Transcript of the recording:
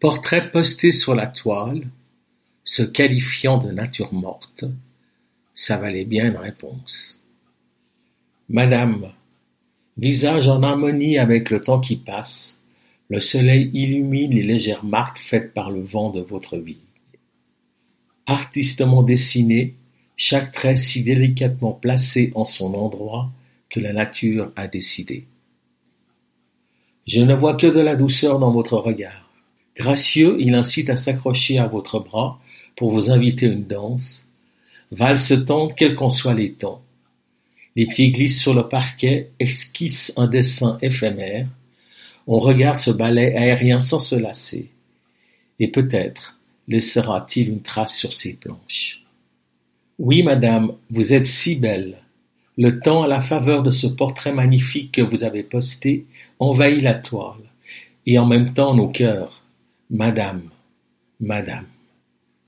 Portrait posté sur la toile, se qualifiant de nature morte, ça valait bien une réponse. Madame, visage en harmonie avec le temps qui passe, le soleil illumine les légères marques faites par le vent de votre vie. Artistement dessiné, chaque trait si délicatement placé en son endroit que la nature a décidé. Je ne vois que de la douceur dans votre regard. Gracieux, il incite à s'accrocher à votre bras pour vous inviter une danse. Valse tente, quels qu'en soient les temps. Les pieds glissent sur le parquet, esquissent un dessin éphémère. On regarde ce ballet aérien sans se lasser. Et peut-être laissera-t-il une trace sur ces planches. Oui, madame, vous êtes si belle. Le temps, à la faveur de ce portrait magnifique que vous avez posté, envahit la toile, et en même temps nos cœurs. Madame, madame.